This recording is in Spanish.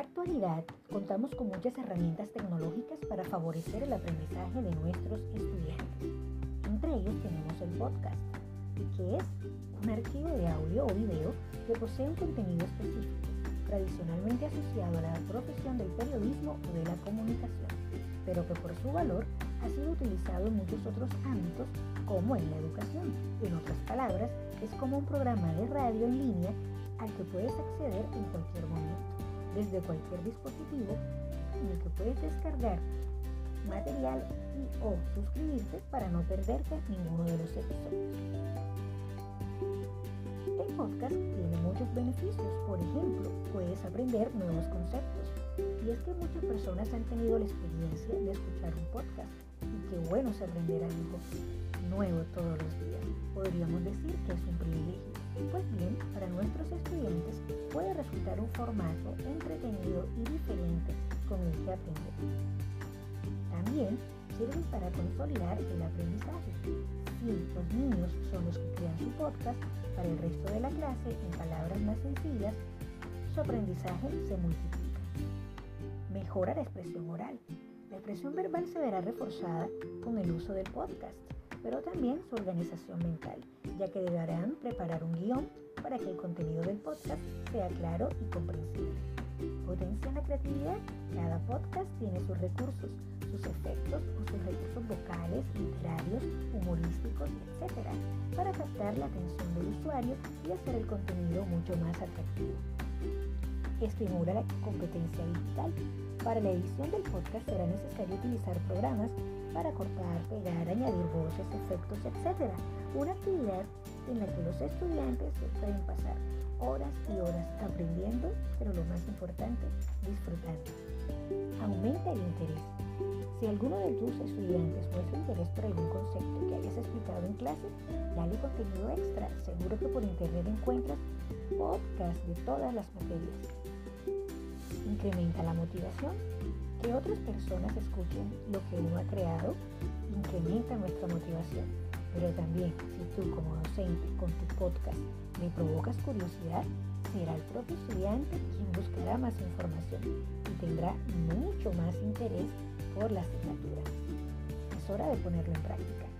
actualidad contamos con muchas herramientas tecnológicas para favorecer el aprendizaje de nuestros estudiantes. Entre ellos tenemos el podcast, que es un archivo de audio o video que posee un contenido específico, tradicionalmente asociado a la profesión del periodismo o de la comunicación, pero que por su valor ha sido utilizado en muchos otros ámbitos como en la educación. En otras palabras, es como un programa de radio en línea al que puedes acceder en cualquier momento, desde cualquier dispositivo en el que puedes descargar material y o suscribirte para no perderte ninguno de los episodios. El podcast tiene muchos beneficios, por ejemplo, puedes aprender nuevos conceptos. Y es que muchas personas han tenido la experiencia de escuchar un podcast y qué bueno es aprender algo nuevo todos los días. Podríamos decir que es un privilegio. Pues bien, para nuestros estudiantes puede resultar un formato entretenido y diferente con el que aprender. También sirve para consolidar el aprendizaje. Si los niños son los que crean su podcast, para el resto de la clase, en palabras más sencillas, su aprendizaje se multiplica. Mejora la expresión oral. La expresión verbal se verá reforzada con el uso del podcast pero también su organización mental, ya que deberán preparar un guion para que el contenido del podcast sea claro y comprensible. Potencia la creatividad. Cada podcast tiene sus recursos, sus efectos o sus recursos vocales, literarios, humorísticos, etc., para captar la atención del usuario y hacer el contenido mucho más atractivo. Estimula la competencia digital. Para la edición del podcast será necesario utilizar programas para cortar, pegar, añadir voces, efectos, etc. Una actividad en la que los estudiantes pueden pasar horas y horas aprendiendo, pero lo más importante, disfrutando. Aumenta el interés. Si alguno de tus estudiantes muestra interés por algún concepto que hayas explicado en clase, dale contenido extra. Seguro que por internet encuentras podcasts de todas las materias. Incrementa la motivación que otras personas escuchen lo que uno ha creado incrementa nuestra motivación. Pero también, si tú como docente con tu podcast me provocas curiosidad, será el propio estudiante quien buscará más información y tendrá mucho más interés por la asignatura. Es hora de ponerlo en práctica.